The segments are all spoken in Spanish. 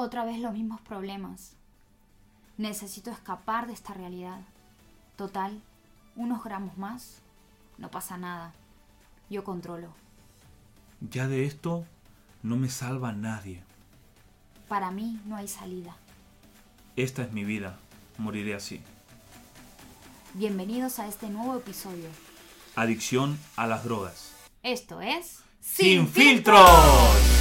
Otra vez los mismos problemas. Necesito escapar de esta realidad. Total, unos gramos más, no pasa nada. Yo controlo. Ya de esto no me salva nadie. Para mí no hay salida. Esta es mi vida. Moriré así. Bienvenidos a este nuevo episodio. Adicción a las drogas. Esto es... ¡Sin filtros!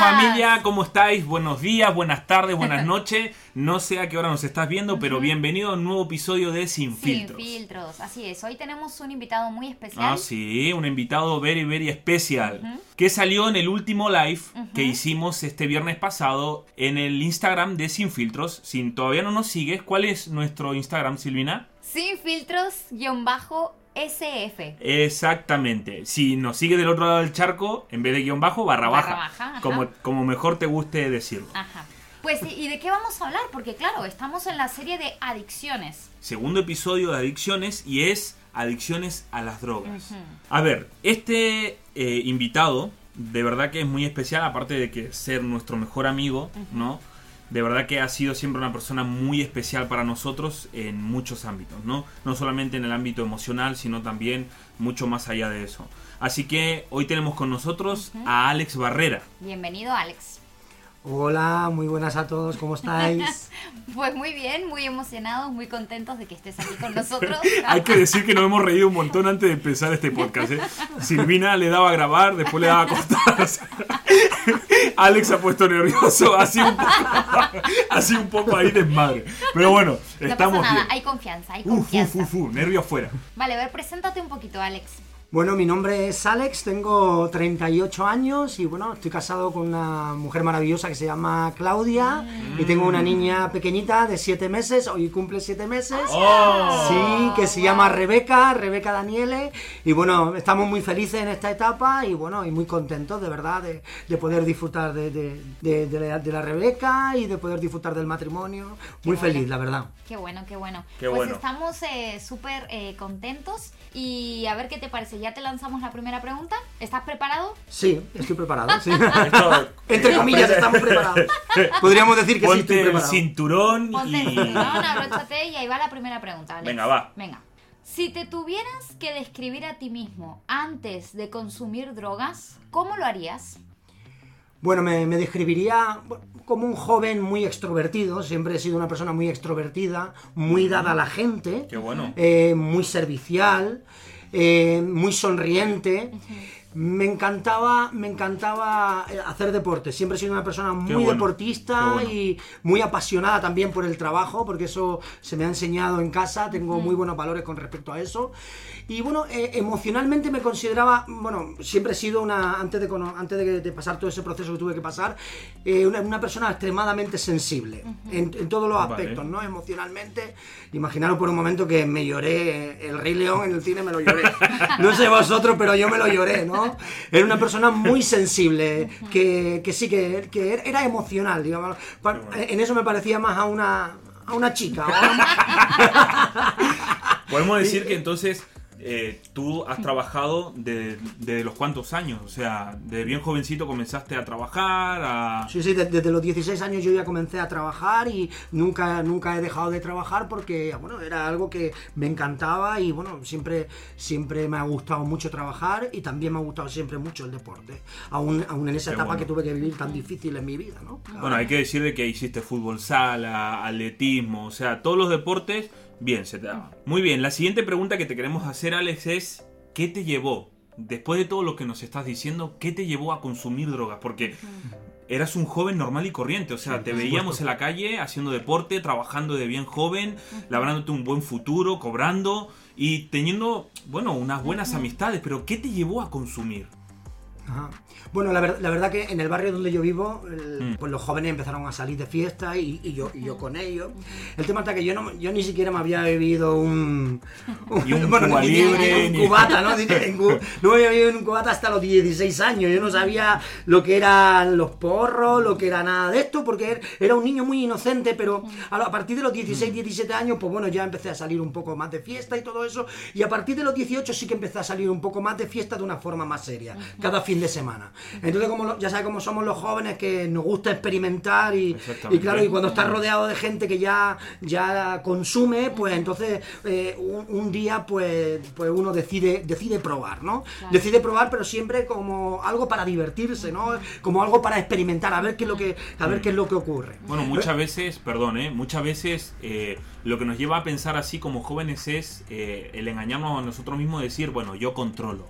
Familia, ¿cómo estáis? Buenos días, buenas tardes, buenas noches. No sé a qué hora nos estás viendo, pero bienvenido a un nuevo episodio de Sin Sin Filtros. filtros, así es. Hoy tenemos un invitado muy especial. Ah, sí, un invitado very, very especial. Que salió en el último live que hicimos este viernes pasado en el Instagram de Sin Filtros. Si todavía no nos sigues, ¿cuál es nuestro Instagram, Silvina? Sin filtros, guion bajo, SF. Exactamente. Si nos sigue del otro lado del charco, en vez de guion bajo, barra Barra baja. como, como mejor te guste decirlo. Ajá. Pues, ¿y de qué vamos a hablar? Porque claro, estamos en la serie de adicciones. Segundo episodio de adicciones y es adicciones a las drogas. A ver, este eh, invitado, de verdad que es muy especial, aparte de que ser nuestro mejor amigo, ¿no? De verdad que ha sido siempre una persona muy especial para nosotros en muchos ámbitos, ¿no? No solamente en el ámbito emocional, sino también mucho más allá de eso. Así que hoy tenemos con nosotros a Alex Barrera. Bienvenido, Alex. Hola, muy buenas a todos, ¿cómo estáis? Pues muy bien, muy emocionados, muy contentos de que estés aquí con nosotros. Hay que decir que nos hemos reído un montón antes de empezar este podcast. ¿eh? Silvina le daba a grabar, después le daba a sea, Alex ha puesto nervioso, así un poco, así un poco ahí desmadre. Pero bueno, No estamos pasa nada, bien. hay confianza, hay confianza. nervio afuera. Vale, a ver, preséntate un poquito, Alex. Bueno, mi nombre es Alex, tengo 38 años y bueno, estoy casado con una mujer maravillosa que se llama Claudia y tengo una niña pequeñita de 7 meses, hoy cumple 7 meses. Oh. Sí, que se llama Rebeca, Rebeca Daniele. Y bueno, estamos muy felices en esta etapa y bueno, y muy contentos de verdad de, de poder disfrutar de, de- de- de la, de la Rebeca y de poder disfrutar del matrimonio. Muy bueno. feliz, la verdad. Qué bueno, qué bueno. Qué pues bueno. estamos eh, súper eh, contentos y a ver qué te parece. ¿Ya te lanzamos la primera pregunta? ¿Estás preparado? Sí, estoy preparado. sí. Entre comillas, estamos preparados. Podríamos decir que sí, estoy Ponte el preparado. cinturón Ponte el y... cinturón, abróchate y ahí va la primera pregunta. Alex. Venga, va. Venga. Si te tuvieras que describir a ti mismo antes de consumir drogas, ¿cómo lo harías? Bueno, me, me describiría como un joven muy extrovertido. Siempre he sido una persona muy extrovertida, muy dada a la gente. Qué bueno. eh, muy servicial, eh, muy sonriente. Me encantaba, me encantaba eh, hacer deporte. Siempre he sido una persona muy bueno, deportista bueno. y muy apasionada también por el trabajo, porque eso se me ha enseñado en casa. Tengo muy buenos valores con respecto a eso. Y bueno, eh, emocionalmente me consideraba, bueno, siempre he sido una, antes de, antes de, de pasar todo ese proceso que tuve que pasar, eh, una, una persona extremadamente sensible en, en todos los Vale. aspectos, ¿no? Emocionalmente. Imaginaros por un momento que me lloré, el Rey León en el cine me lo lloré. No sé vosotros, pero yo me lo lloré, ¿no? Era una persona muy sensible, que, que sí, que, que era emocional, digamos. En eso me parecía más a una, a una chica. Podemos decir que entonces eh, tú has trabajado de- desde los cuantos años, o sea, de bien jovencito comenzaste a trabajar, a... Sí, sí, de- desde los 16 años yo ya comencé a trabajar y nunca, nunca he dejado de trabajar porque, bueno, era algo que me encantaba y, bueno, siempre, siempre me ha gustado mucho trabajar y también me ha gustado siempre mucho el deporte, aún, aún en esa Qué etapa bueno. que tuve que vivir tan difícil en mi vida, ¿no? Bueno, hay que decir de que hiciste fútbol sala, atletismo, o sea, todos los deportes, bien, se te daba. Muy bien, la siguiente pregunta que te queremos hacer, Alex, es ¿qué te llevó, después de todo lo que nos estás diciendo, qué te llevó a consumir drogas? Porque eras un joven normal y corriente, o sea, te veíamos en la calle haciendo deporte, trabajando de bien joven, labrándote un buen futuro, cobrando y teniendo, bueno, unas buenas amistades, pero ¿qué te llevó a consumir? Ajá. Bueno, la, ver- la verdad que en el barrio donde yo vivo, el- Mm. pues los jóvenes empezaron a salir de fiesta y, y yo, y yo con ellos. El tema está que yo, no, yo ni siquiera me había bebido un... Y un bueno, Cuba ni- ni- Libre, un ni- cubata, ¿no? Ni- No me había bebido un cubata hasta los 16 años. Yo no sabía lo que eran los porros, lo que era nada de esto, porque er- era un niño muy inocente, pero a, a partir de los 16, 17 años, pues bueno, ya empecé a salir un poco más de fiesta y todo eso. Y a partir de los 18 sí que empecé a salir un poco más de fiesta de una forma más seria, cada fin de semana. Entonces, como lo- ya sabes cómo somos los jóvenes, que nos gusta experimentar y, claro, y cuando estás rodeado de gente que ya, ya consume, pues entonces eh, un, un día pues, pues uno decide, decide probar, ¿no? Claro. Decide probar, pero siempre como algo para divertirse, ¿no? Como algo para experimentar, a ver qué es lo que, a ver qué es lo que ocurre. Bueno, muchas veces, perdón, ¿eh? muchas veces eh, lo que nos lleva a pensar así como jóvenes es eh, el engañarnos a nosotros mismos, decir, bueno, yo controlo,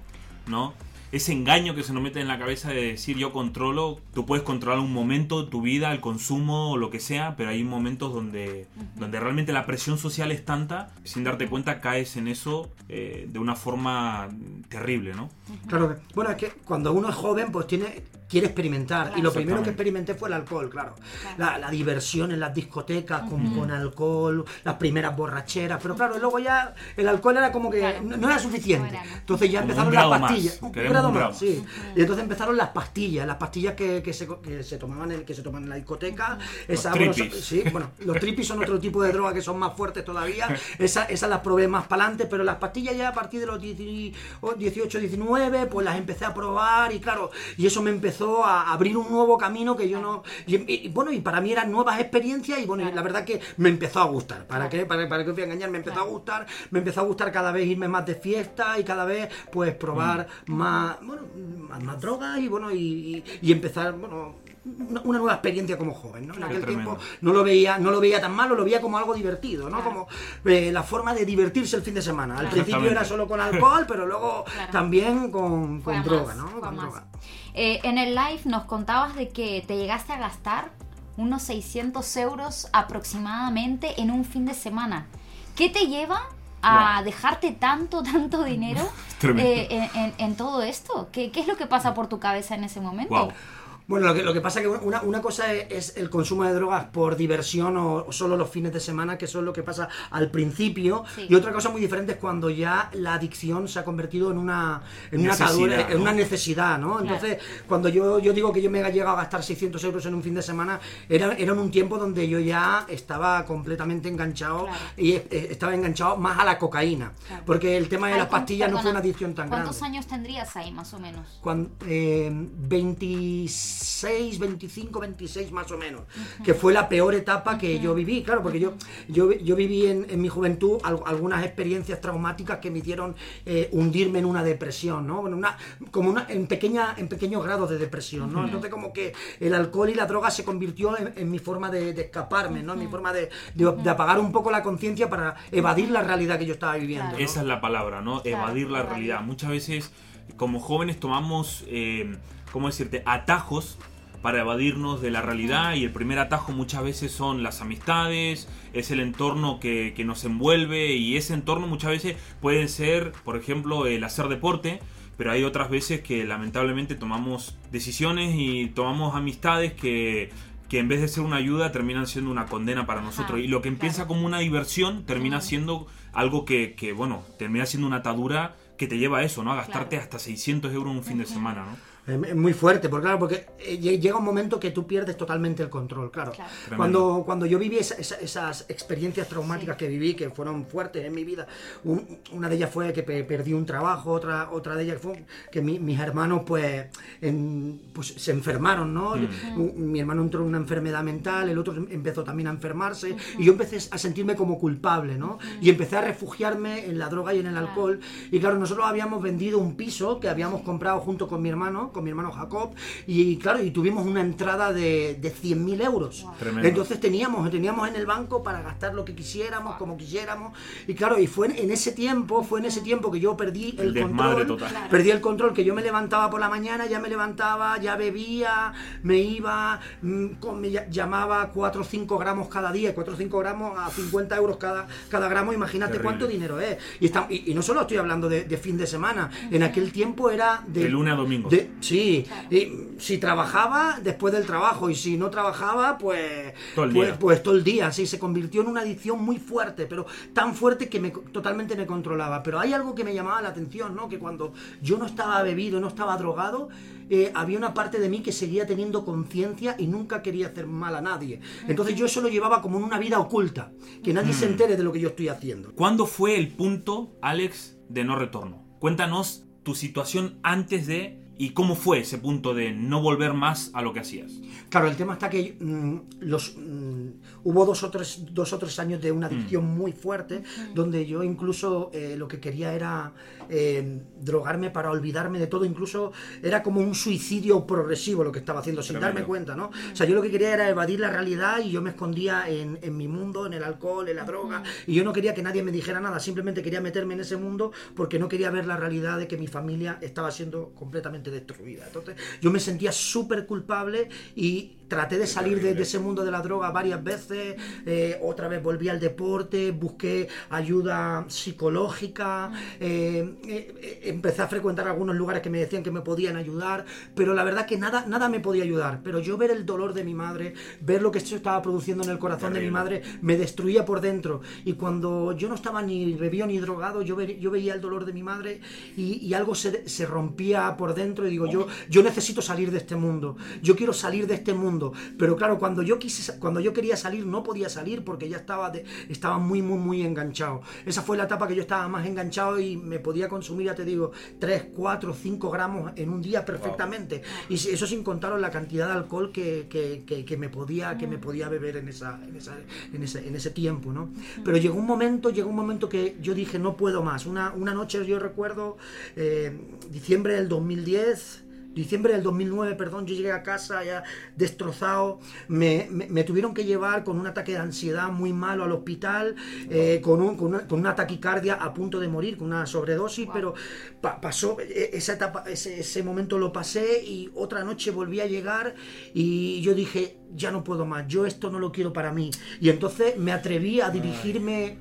¿no? Ese engaño que se nos mete en la cabeza de decir yo controlo, tú puedes controlar un momento, tu vida, el consumo o lo que sea, pero hay momentos donde, donde realmente la presión social es tanta, sin darte cuenta caes en eso eh, de una forma terrible, ¿no? Claro que, bueno, es que cuando uno es joven, pues tiene, quiere experimentar. Claro. Y lo primero que experimenté fue el alcohol, claro. Claro. La, la diversión en las discotecas con, con alcohol, las primeras borracheras. Pero claro, luego ya el alcohol era como que Claro. no, no era suficiente. Entonces ya Como empezaron las grado más. pastillas. Un grado un más, grado sí. Y entonces empezaron las pastillas, las pastillas que, que se, que se tomaban en, que se toman en la discoteca. Esa, bueno, sí, bueno, los tripis son otro tipo de droga que son más fuertes todavía. Esa- Esas las probé más para adelante, pero las pastillas ya a partir de los 18, 19, pues las empecé a probar y claro, y eso me empezó a abrir un nuevo camino que yo no... Y, bueno, y para mí eran nuevas experiencias y bueno, y la verdad que me empezó a gustar. ¿Para Claro. qué? ¿Para, para qué os voy a engañar? Me empezó Claro. a gustar, me empezó a gustar cada vez irme más de fiesta y cada vez pues probar más, bueno, más, más drogas y bueno, y, y- y empezar, bueno, una, nueva experiencia como joven, ¿no? En aquel tiempo no lo veía, no lo veía tan malo, lo veía como algo divertido, ¿no? Claro. Como eh, la forma de divertirse el fin de semana. Al Claro. principio era solo con alcohol, pero luego Claro. también con, droga, más, ¿no? Con más. droga. Eh, en el live nos contabas de que te llegaste a gastar unos 600 euros aproximadamente en un fin de semana. ¿Qué te lleva a Wow. dejarte tanto, tanto dinero eh, en, en- en todo esto? ¿Qué, qué es lo que pasa por tu cabeza en ese momento? Wow. Bueno, lo que, lo que pasa es que una, una cosa es, es el consumo de drogas por diversión o, o solo los fines de semana, que eso es lo que pasa al principio. Sí. Y otra cosa muy diferente es cuando ya la adicción se ha convertido en una, en una Necesidad, atadura, en ¿no? una necesidad, ¿no? Entonces, cuando yo, yo digo que yo me he llegado a gastar 600 euros en un fin de semana, era, era en un tiempo donde yo ya estaba completamente enganchado Claro. y eh, estaba enganchado más a la cocaína. Claro. Porque el tema de Ay, las ¿cuán- pastillas no fue una adicción tan grande. ¿Cuántos años tendrías ahí, más o menos? Cuando, eh, 26, 25, 26 más o menos, que fue la peor etapa que yo viví, claro, porque yo, yo, yo viví en, en mi juventud al- algunas experiencias traumáticas que me hicieron eh, hundirme en una depresión, ¿no? En una, como una, en, pequeña, en pequeños grados de depresión, ¿no? Entonces como que el alcohol y la droga se convirtió en, en mi forma de, de escaparme, ¿no? En mi forma de, de- de apagar un poco la conciencia para evadir la realidad que yo estaba viviendo. Claro. ¿no? Esa es la palabra, ¿no? Claro, evadir la realidad. Muchas veces, como jóvenes, tomamos, eh, ¿cómo decirte?, atajos para evadirnos de la realidad y el primer atajo muchas veces son las amistades, es el entorno que, que nos envuelve y ese entorno muchas veces puede ser, por ejemplo, el hacer deporte, pero hay otras veces que lamentablemente tomamos decisiones y tomamos amistades que, que en vez de ser una ayuda terminan siendo una condena para nosotros. Ajá, y lo que empieza claro. como una diversión termina siendo algo que, que, bueno, termina siendo una atadura que te lleva a eso, ¿no? A gastarte Claro. hasta 600 euros un fin de semana, ¿no? Es muy fuerte, porque claro, porque eh, lle- llega un momento que tú pierdes totalmente el control, claro. Claro. Cuando, cuando yo viví esa- esa- esas experiencias traumáticas Sí. que viví, que fueron fuertes en mi vida, un- una de ellas fue que pe- perdí un trabajo, otra, otra de ellas fue que mi- mis hermanos pues, en- pues se enfermaron, ¿no? Un- Mi hermano entró en una enfermedad mental, el otro empezó también a enfermarse, y yo empecé a sentirme como culpable, ¿no? Y empecé a refugiarme en la droga y en el alcohol, y claro, nosotros habíamos vendido un piso que habíamos comprado junto con mi hermano, con mi hermano Jacob, y claro, y tuvimos una entrada de, de 100.000 euros. Wow. Tremendo. Entonces teníamos, teníamos en el banco para gastar lo que quisiéramos, como quisiéramos, y claro, y fue en, en ese tiempo, fue en ese tiempo que yo perdí el, El control, total. Perdí el control, que yo me levantaba por la mañana, ya me levantaba, ya bebía, me iba, mm, con- me ll- llamaba 4 o 5 gramos cada día, 4 o 5 gramos a 50 euros cada, cada gramo, imagínate Terrible. cuánto dinero es. Y, está- y, y no solo estoy hablando de, de fin de semana, en aquel tiempo era de... De lunes a domingo. de- Sí, Claro. y si trabajaba después del trabajo y si no trabajaba, pues Todo el pues, día. pues todo el día, sí, se convirtió en una adicción muy fuerte, pero tan fuerte que me, totalmente me controlaba. Pero hay algo que me llamaba la atención, ¿no? Que cuando yo no estaba bebido, no estaba drogado, eh, había una parte de mí que seguía teniendo conciencia y nunca quería hacer mal a nadie. Entonces yo eso lo llevaba como en una vida oculta, que nadie Mm. se entere de lo que yo estoy haciendo. ¿Cuándo fue el punto, Alex, de no retorno? Cuéntanos tu situación antes de y cómo fue ese punto de no volver más a lo que hacías. Claro, el tema está que mm, los, mm, hubo dos o, tres, dos o tres años de una adicción muy fuerte, donde yo incluso eh, lo que quería era eh, drogarme para olvidarme de todo, incluso era como un suicidio progresivo lo que estaba haciendo, sin Tremendo. darme cuenta, ¿no? O sea, yo lo que quería era evadir la realidad y yo me escondía en, en mi mundo, en el alcohol, en la droga, y yo no quería que nadie me dijera nada, simplemente quería meterme en ese mundo porque no quería ver la realidad de que mi familia estaba siendo completamente destruida. Entonces, yo me sentía súper culpable y traté de salir de, de ese mundo de la droga varias veces, eh, otra vez volví al deporte, busqué ayuda psicológica, eh, eh, eh, empecé a frecuentar algunos lugares que me decían que me podían ayudar, pero la verdad que nada, nada me podía ayudar. Pero yo ver el dolor de mi madre, ver lo que esto estaba produciendo en el corazón de mi madre, me destruía por dentro. Y cuando yo no estaba ni bebido ni drogado, yo, ve- yo veía el dolor de mi madre y, y algo se, se rompía por dentro y digo, yo, yo necesito salir de este mundo, yo quiero salir de este mundo. Pero claro, cuando yo, quise, cuando yo quería salir, no podía salir porque ya estaba, de- estaba muy, muy, muy enganchado. Esa fue la etapa que yo estaba más enganchado y me podía consumir, ya te digo, 3, 4, 5 gramos en un día perfectamente. Y eso sin contar la cantidad de alcohol que, que- que- que me, podía, que me podía beber en, esa, en, esa- en ese, en ese tiempo, ¿no? Pero llegó un momento, llegó un momento que yo dije, no puedo más. Una, una noche yo recuerdo, eh, diciembre del 2010, diciembre del 2009, perdón, yo llegué a casa ya destrozado, me, me- me tuvieron que llevar con un ataque de ansiedad muy malo al hospital, eh, con, un- con una, con una taquicardia a punto de morir, con una sobredosis, Wow. pero pa- pasó, e- esa etapa, ese, ese momento lo pasé y otra noche volví a llegar y yo dije, ya no puedo más, yo esto no lo quiero para mí. Y entonces me atreví a dirigirme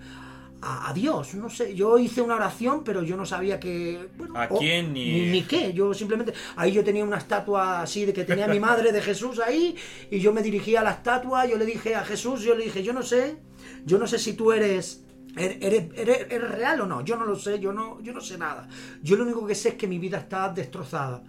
a, a Dios, no sé, yo hice una oración, pero yo no sabía que... bueno, ¿A quién ni- ni, ni qué, yo simplemente... Ahí yo tenía una estatua así de que tenía mi madre de Jesús ahí y yo me dirigía a la estatua, yo le dije a Jesús, yo le dije, yo no sé, yo no sé si tú eres... er- Eres, eres- eres real o no? Yo no lo sé, yo no, yo no sé nada. Yo lo único que sé es que mi vida está destrozada.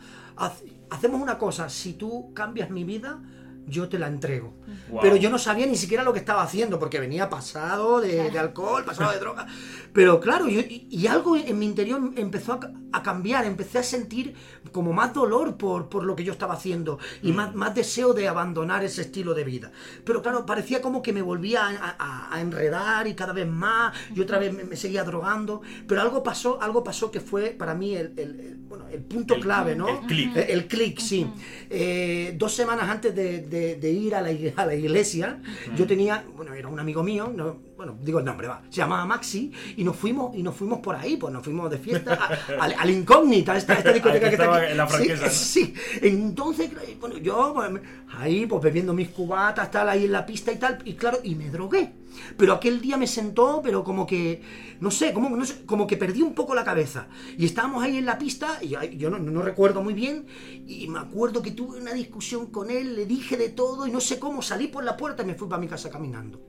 Hacemos una cosa, si tú cambias mi vida, yo te la entrego. Wow. Pero yo no sabía ni siquiera lo que estaba haciendo, porque venía pasado de, de alcohol, pasado de droga. Pero claro, yo- y, y algo en mi interior empezó a, ca- a cambiar, empecé a sentir como más dolor por, por lo que yo estaba haciendo y más, más deseo de abandonar ese estilo de vida. Pero claro, parecía como que me volvía a, a- a enredar y cada vez más, y otra vez me, me seguía drogando. Pero algo pasó, algo pasó que fue para mí el, el- el- bueno, el punto El- clave, ¿no? el clic. El, el clic, sí. Eh, dos semanas antes de, de- de ir a la, a la iglesia, yo tenía, bueno, era un amigo mío, no, bueno, digo el nombre, va, se llamaba Maxi, y nos fuimos, y nos fuimos por ahí, pues nos fuimos de fiesta a- al Incógnita, esta, esta discoteca que está aquí. en la franquesa, ¿no? Sí, entonces, bueno, yo pues, ahí, pues bebiendo mis cubatas, tal, ahí en la pista y tal, y claro, y me drogué. Pero aquel día me sentó, pero como que, no sé, como, no sé, como que perdí un poco la cabeza. Y estábamos ahí en la pista, y yo no, no recuerdo muy bien, y me acuerdo que tuve una discusión con él, le dije de todo, y no sé cómo, salí por la puerta y me fui para mi casa caminando.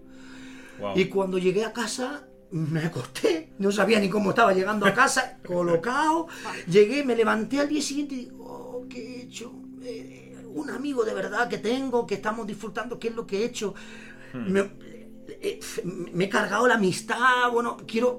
Wow. Y cuando llegué a casa, me acosté, no sabía ni cómo estaba llegando a casa, colocado. Llegué, me levanté al día siguiente y digo, oh, ¿qué he hecho? Eh, un amigo de verdad que tengo, que estamos disfrutando, ¿qué es lo que he hecho? Me, eh, me he cargado la amistad, bueno, quiero...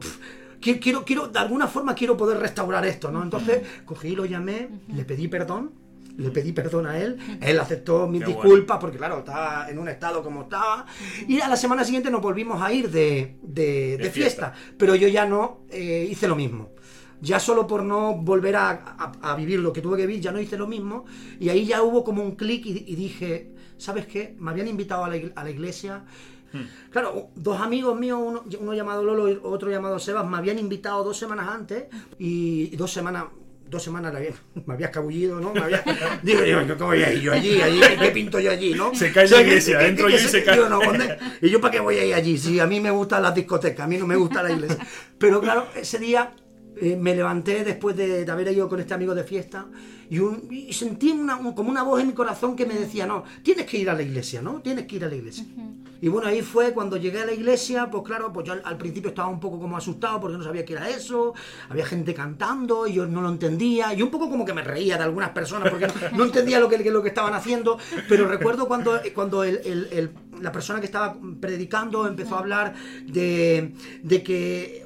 Quiero, quiero, quiero, de alguna forma quiero poder restaurar esto, ¿no? Entonces cogí, lo llamé, le pedí perdón, le pedí perdón a él, él aceptó mis Qué bueno. disculpas porque claro, estaba en un estado como estaba. Y a la semana siguiente nos volvimos a ir de, de- de fiesta. fiesta. pero yo ya no eh, hice lo mismo. Ya solo por no volver a, a- a vivir lo que tuve que vivir, ya no hice lo mismo. Y ahí ya hubo como un clic y, y dije, ¿sabes qué? Me habían invitado a la, ig- a la iglesia. Claro, dos amigos míos, uno, uno llamado Lolo y otro llamado Sebas, me habían invitado dos semanas antes y, dos semanas dos semanas la había- me había escabullido, ¿no? Me había, digo, yo, ¿cómo voy a ir yo allí? allí? ¿Qué pinto yo allí, no? Se cae la iglesia, entro yo y se cae. Digo. ¿Y yo para qué voy a ir allí? Si a mí me gustan las discotecas, a mí no me gusta la iglesia. Pero claro, ese día eh, me levanté después de, de haber ido con este amigo de fiesta y, un- y sentí una, un- como una voz en mi corazón que me decía, no, tienes que ir a la iglesia, ¿no? Tienes que ir a la iglesia. Y bueno, ahí fue cuando llegué a la iglesia, pues claro, pues yo al, al principio estaba un poco como asustado porque no sabía qué era eso, había gente cantando y yo no lo entendía, y un poco como que me reía de algunas personas porque no, no entendía lo que, lo que estaban haciendo, pero recuerdo cuando, cuando el- el- el- la persona que estaba predicando empezó a hablar de, de que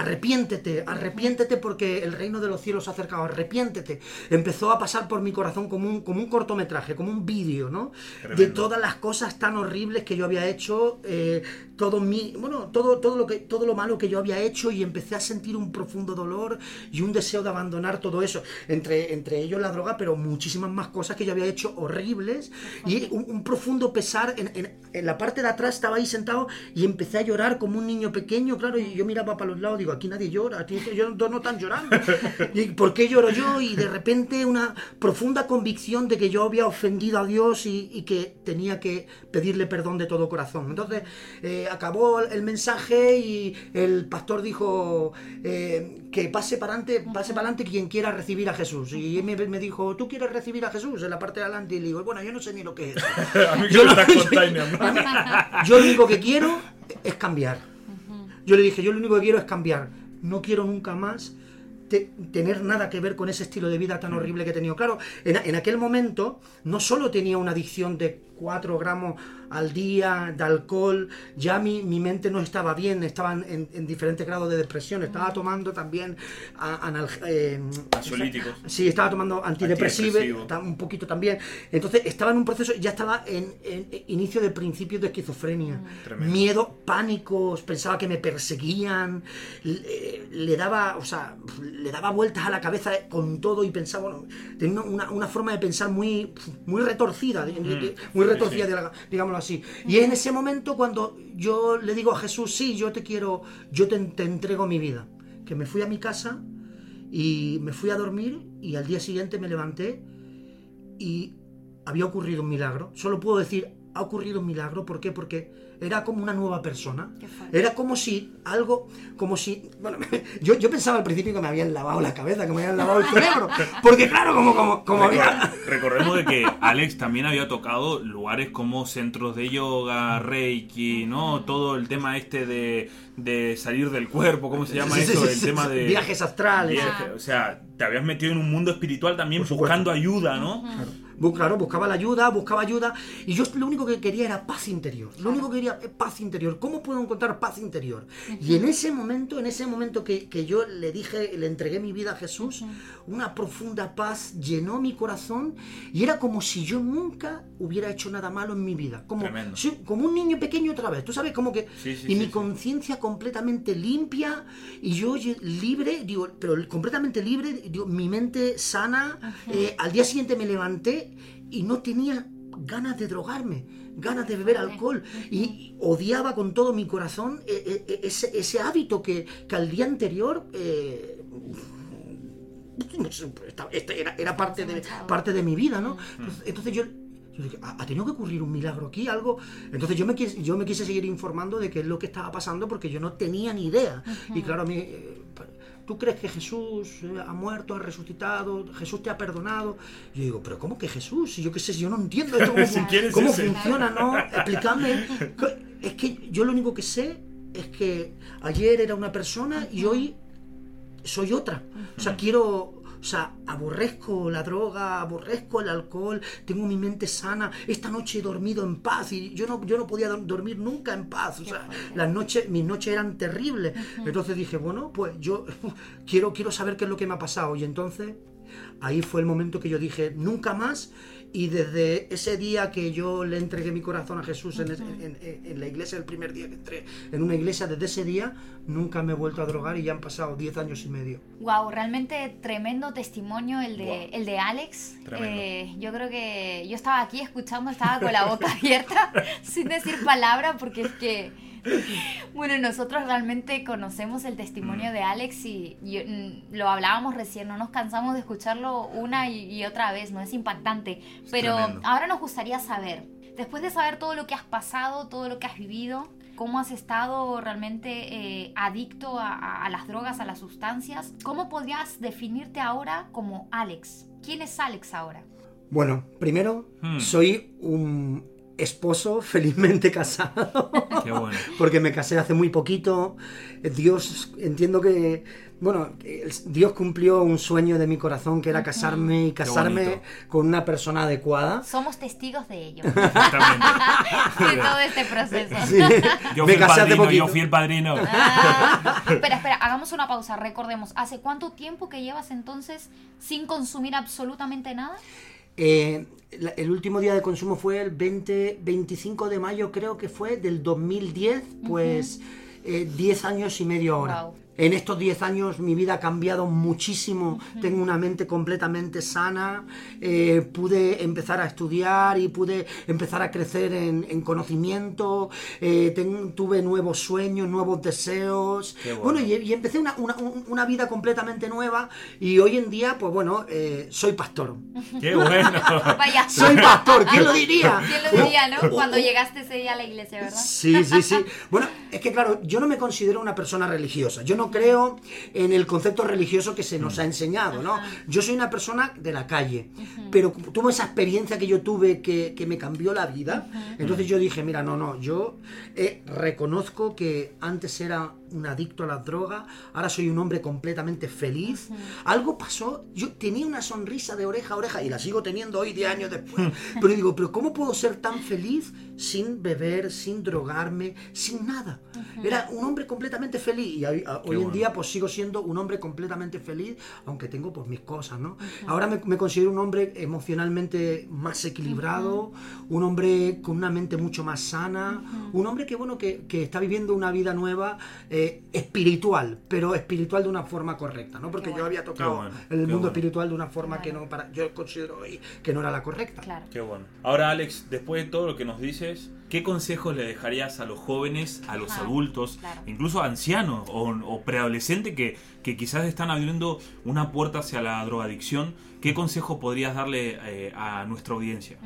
arrepiéntete, arrepiéntete porque el reino de los cielos se ha acercado, arrepiéntete. Empezó a pasar por mi corazón como un, como un cortometraje, como un vídeo, ¿no? De todas las cosas tan horribles que yo había hecho, eh, todo mi, bueno, todo, todo, lo que, todo lo malo que yo había hecho y empecé a sentir un profundo dolor y un deseo de abandonar todo eso. Entre, entre ellos la droga, pero muchísimas más cosas que yo había hecho horribles y un, un profundo pesar. En, en- en la parte de atrás estaba ahí sentado y empecé a llorar como un niño pequeño, claro, y yo miraba para los lados, digo, aquí nadie llora, aquí ellos no, no están llorando. ¿Y por qué lloro yo? Y de repente una profunda convicción de que yo había ofendido a Dios y, y que tenía que pedirle perdón de todo corazón. Entonces eh, acabó el mensaje y el pastor dijo eh, que pase para adelante, pase para adelante quien quiera recibir a Jesús. Y me, me dijo, ¿tú quieres recibir a Jesús? En la parte de adelante. Y le digo, bueno, yo no sé ni lo que es. A mí que Yo me lo- mí- yo lo único que quiero es cambiar. Yo le dije, yo lo único que quiero es cambiar. No quiero nunca más te- tener nada que ver con ese estilo de vida tan horrible que he tenido. Claro, en, en aquel momento no solo tenía una adicción de 4 gramos al día de alcohol, ya mi, mi mente no estaba bien, estaba en, en diferentes grados de depresión, estaba tomando también anal- eh, Ansiolíticos. Sí, estaba tomando antidepresivos, un poquito también. Entonces estaba en un proceso, ya estaba en, en- en inicio de principios de esquizofrenia. Tremendo. Miedo, pánicos, pensaba que me perseguían, le, le daba, o sea, le daba vueltas a la cabeza con todo y pensaba, bueno, tenía una, una forma de pensar muy, muy retorcida, de- muy retorcida, sí. la- así. Y es en ese momento cuando yo le digo a Jesús, sí, yo te quiero, yo te, te entrego mi vida. Que me fui a mi casa y me fui a dormir y al día siguiente me levanté y había ocurrido un milagro. Solo puedo decir, ha ocurrido un milagro. ¿Por qué? Porque era como una nueva persona. Era como si algo, como si, bueno, yo, yo pensaba al principio que me habían lavado la cabeza, que me habían lavado el cerebro. Porque claro, como, como, como había... Recor- Recordemos de que Alex también había tocado lugares como centros de yoga, reiki, ¿no? Todo el tema este de, de salir del cuerpo, ¿cómo se llama Sí, eso? sí, el sí, tema sí, de... Viajes astrales. viaje, o sea, te habías metido en un mundo espiritual también buscando ayuda, ¿no? Bu- Claro, buscaba la ayuda, buscaba ayuda. Y yo lo único que quería era paz interior. Lo único que quería es paz interior. ¿Cómo puedo encontrar paz interior? Y en ese momento, en ese momento que, que yo le dije, le entregué mi vida a Jesús, una profunda paz llenó mi corazón y era como si yo nunca hubiera hecho nada malo en mi vida. Como, sí, como un niño pequeño otra vez. Tú sabes, como que... Sí, sí, y sí, mi sí. conciencia completamente limpia y yo libre, digo, pero completamente libre, digo, mi mente sana. Eh, al día siguiente me levanté y no tenía ganas de drogarme, ganas de beber alcohol y odiaba con todo mi corazón eh, eh, ese, ese hábito que, que al día anterior eh, esta- era, era parte, de, parte de mi vida, ¿no? Entonces, entonces yo, yo dije, ¿ha, ha tenido que ocurrir un milagro aquí? Algo. Entonces yo me, quis- yo me quise seguir informando de qué es lo que estaba pasando porque yo no tenía ni idea. Y claro, a mí, eh, ¿tú crees que Jesús ha muerto, ha resucitado, Jesús te ha perdonado? Yo digo, ¿pero cómo que Jesús? Si yo qué sé, yo no entiendo esto, cómo, Sí, fun- ¿quién es cómo funciona, ¿no? Explícame. Es que yo lo único que sé es que ayer era una persona y hoy soy otra. O sea, quiero. O sea, aborrezco la droga, aborrezco el alcohol, tengo mi mente sana. Esta noche he dormido en paz y yo no, yo no podía do- dormir nunca en paz. O sea, las noches, mis noches eran terribles. Entonces dije, bueno, pues yo quiero, quiero saber qué es lo que me ha pasado. Y entonces ahí fue el momento que yo dije, nunca más. Y desde ese día que yo le entregué mi corazón a Jesús en, en- en- en la iglesia, el primer día que entré en una iglesia, desde ese día nunca me he vuelto a drogar y ya han pasado 10 años y medio. Wow, realmente tremendo testimonio el de, el de Alex. Eh, yo creo que yo estaba aquí escuchando, estaba con la boca abierta, sin decir palabra, porque es que, bueno, nosotros realmente conocemos el testimonio de Alex y, y, mm, lo hablábamos recién, no nos cansamos de escucharlo una y, y otra vez, ¿no? Es impactante. Pero tremendo. ahora nos gustaría saber, después de saber todo lo que has pasado, todo lo que has vivido, cómo has estado realmente eh, adicto a, a las drogas, a las sustancias. ¿Cómo podrías definirte ahora como Alex? ¿Quién es Alex ahora? Bueno, primero, Hmm. soy un esposo felizmente casado. Qué bueno. Porque me casé hace muy poquito. Dios, entiendo que, bueno, el- Dios cumplió un sueño de mi corazón que era casarme y casarme con una persona adecuada. Somos testigos de ello, Exactamente. de todo este proceso. Sí. Yo me fui el casé hace padrino, poquito. yo fui el padrino. Ah, espera, espera, hagamos una pausa, recordemos. ¿Hace cuánto tiempo que llevas entonces sin consumir absolutamente nada? Eh, la- el último día de consumo fue el 20, 25 de mayo, creo que fue, del 2010, pues eh, 10 años y medio ahora. Guau. En estos 10 años mi vida ha cambiado muchísimo, tengo una mente completamente sana, eh, pude empezar a estudiar y pude empezar a crecer en, en conocimiento, eh, ten- tuve nuevos sueños, nuevos deseos, Qué bueno. bueno, y, y empecé una, una- un- una vida completamente nueva y hoy en día, pues bueno, eh, soy pastor. Qué bueno. Vaya. Soy pastor, ¿quién lo diría? ¿Quién lo diría, no? Cuando llegaste ese día a la iglesia, ¿verdad? Sí, sí, sí. Bueno, es que claro, yo no me considero una persona religiosa. Yo no creo en el concepto religioso que se nos ha enseñado, ¿no? Yo soy una persona de la calle, pero tuve esa experiencia que yo tuve que, que me cambió la vida. Entonces yo dije, mira, no, no, yo eh, reconozco que antes era un adicto a las drogas, ahora soy un hombre completamente feliz. Algo pasó, yo tenía una sonrisa de oreja a oreja y la sigo teniendo hoy 10 años después. Pero digo, pero ¿cómo puedo ser tan feliz sin beber, sin drogarme, sin nada? Era un hombre completamente feliz y hoy, en día pues sigo siendo un hombre completamente feliz, aunque tengo pues mis cosas, ¿no? Ahora me, me considero un hombre emocionalmente más equilibrado, un hombre con una mente mucho más sana, un hombre que bueno, que, que está viviendo una vida nueva eh, espiritual, pero espiritual de una forma correcta, ¿no? Porque yo había tocado bueno, el qué mundo bueno. espiritual de una forma que no para yo considero hoy que no era la correcta. Claro. Qué bueno. Ahora, Alex, después de todo lo que nos dices, ¿qué consejos le dejarías a los jóvenes, a los adultos, claro. incluso a ancianos o, o preadolescentes que, que quizás están abriendo una puerta hacia la drogadicción? ¿Qué consejo podrías darle eh, a nuestra audiencia?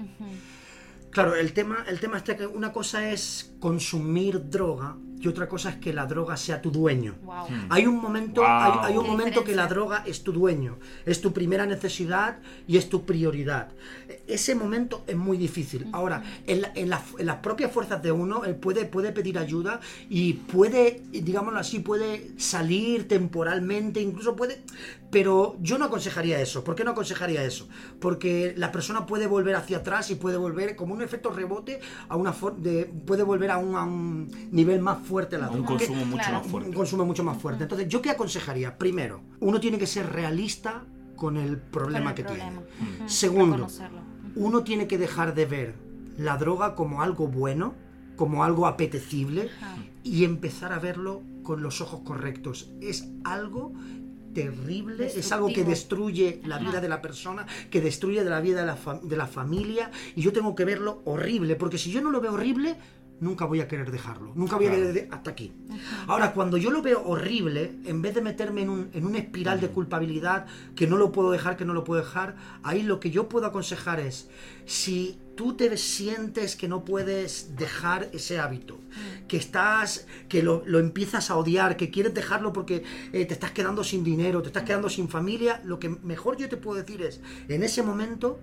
Claro, el tema, el tema está que una cosa es consumir droga y otra cosa es que la droga sea tu dueño. Wow. Hay un momento, Wow. hay, hay un Qué momento que la droga es tu dueño, es tu primera necesidad y es tu prioridad. E- Ese momento es muy difícil. Ahora, en, la- en la- en las propias fuerzas de uno, él puede, puede pedir ayuda y puede, digámoslo así, puede salir temporalmente, incluso puede... Pero yo no aconsejaría eso. ¿Por qué no aconsejaría eso? Porque la persona puede volver hacia atrás y puede volver como un efecto rebote a una de, puede volver a un, a un nivel más fuerte la un droga. ¿Qué- consumo mucho Claro. más un fuerte. consumo mucho más fuerte. Entonces, ¿yo qué aconsejaría? Primero, uno tiene que ser realista con el problema el que problema. tiene. Ujú. Segundo, Reconocerlo. uno tiene que dejar de ver la droga como algo bueno, como algo apetecible Ajá. y empezar a verlo con los ojos correctos. Es algo terrible, es algo que destruye la vida de la persona, que destruye de la vida de la, de la familia y yo tengo que verlo horrible, porque si yo no lo veo horrible, nunca voy a querer dejarlo, nunca voy a querer de- hasta aquí. Ahora, cuando yo lo veo horrible, en vez de meterme en, un, en una espiral de culpabilidad, que no lo puedo dejar, que no lo puedo dejar, ahí lo que yo puedo aconsejar es, si tú te sientes que no puedes dejar ese hábito, que estás, que lo, lo empiezas a odiar, que quieres dejarlo porque eh, te estás quedando sin dinero, te estás quedando sin familia, lo que mejor yo te puedo decir es, en ese momento,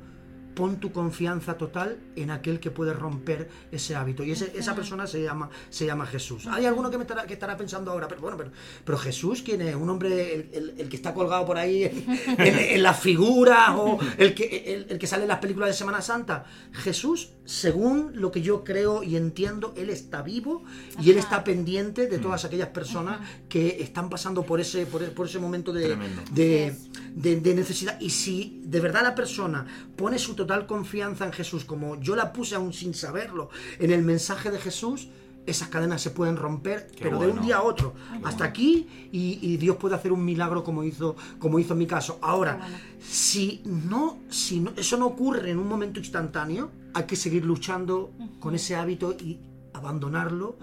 pon tu confianza total en aquel que puede romper ese hábito. Y ese- esa persona se llama, se llama Jesús. Hay alguno que, me estará, que estará pensando ahora, pero bueno, pero, pero Jesús, ¿quién es? ¿Un hombre, el, el- el que está colgado por ahí en, en- en las figuras o el que, el, el que sale en las películas de Semana Santa? Jesús, según lo que yo creo y entiendo, Él está vivo y Él está pendiente de todas aquellas personas que están pasando por ese, por, por ese momento de, de, de- de necesidad. Y si de verdad la persona pone su total confianza en Jesús, como yo la puse aún sin saberlo, en el mensaje de Jesús, esas cadenas se pueden romper, Qué pero de un día a otro, hasta aquí, y, y Dios puede hacer un milagro como hizo, como hizo en mi caso. Ahora, bueno. si no, si no- eso no ocurre en un momento instantáneo, hay que seguir luchando con ese hábito y abandonarlo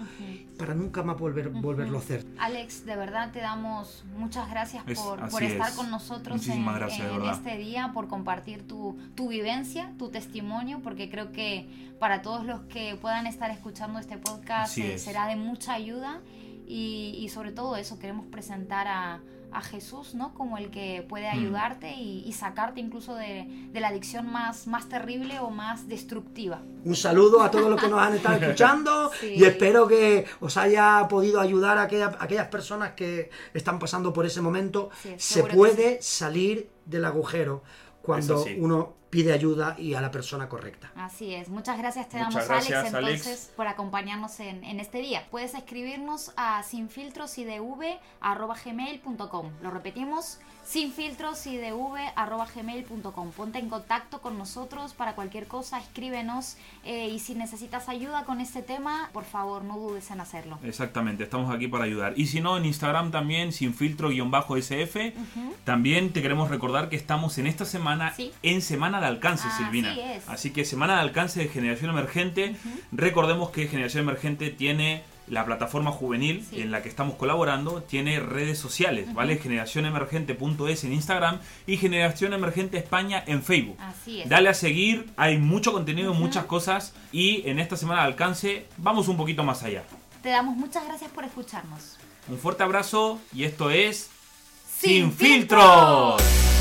para nunca más volver, volverlo a hacer. Alex, de verdad te damos muchas gracias Es- por, por estar es. con nosotros en, Muchísimas gracias, de en este día, por compartir tu, tu vivencia, tu testimonio, porque creo que para todos los que puedan estar escuchando este podcast eh, es. será de mucha ayuda y, y sobre todo eso, queremos presentar a, a Jesús ¿no? como el que puede Mm. ayudarte y, y sacarte incluso de, de la adicción más, más terrible o más destructiva. Un saludo a todos los que nos han estado escuchando Sí. y espero que os haya podido ayudar a aquellas, a aquellas personas que están pasando por ese momento. Sí, Se puede salir del agujero cuando uno pide ayuda y a la persona correcta. Así es. Muchas gracias te Muchas damos, gracias, Alex, Alex. entonces, por acompañarnos en, en este día. Puedes escribirnos a sinfiltrosidv.gmail.com Lo repetimos, sinfiltrosidv.gmail.com Ponte en contacto con nosotros para cualquier cosa, escríbenos eh, y si necesitas ayuda con este tema, por favor, no dudes en hacerlo. Exactamente, estamos aquí para ayudar. Y si no, en Instagram también, sin filtro-sf. También te queremos recordar que estamos en esta semana Sí. en Semana de Alcance, Así Silvina. es. Así que Semana de Alcance de Generación Emergente. Recordemos que Generación Emergente tiene la plataforma juvenil Sí. en la que estamos colaborando, tiene redes sociales, ¿vale? Generacionemergente.es en Instagram y Generación Emergente España en Facebook. Así es. Dale a seguir, hay mucho contenido, muchas cosas y en esta semana de alcance vamos un poquito más allá. Te damos muchas gracias por escucharnos. Un fuerte abrazo y esto es Sin filtros.